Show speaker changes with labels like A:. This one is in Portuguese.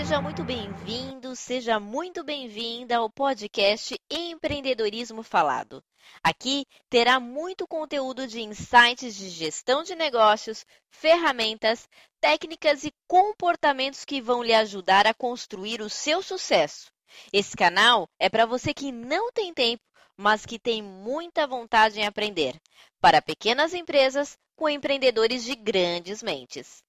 A: seja muito bem-vindo, seja muito bem-vinda ao podcast Empreendedorismo Falado. Aqui terá muito conteúdo de insights de gestão de negócios, ferramentas, técnicas e comportamentos que vão lhe ajudar a construir o seu sucesso. Esse canal é para você que não tem tempo, mas que tem muita vontade em aprender. Para pequenas empresas com empreendedores de grandes mentes.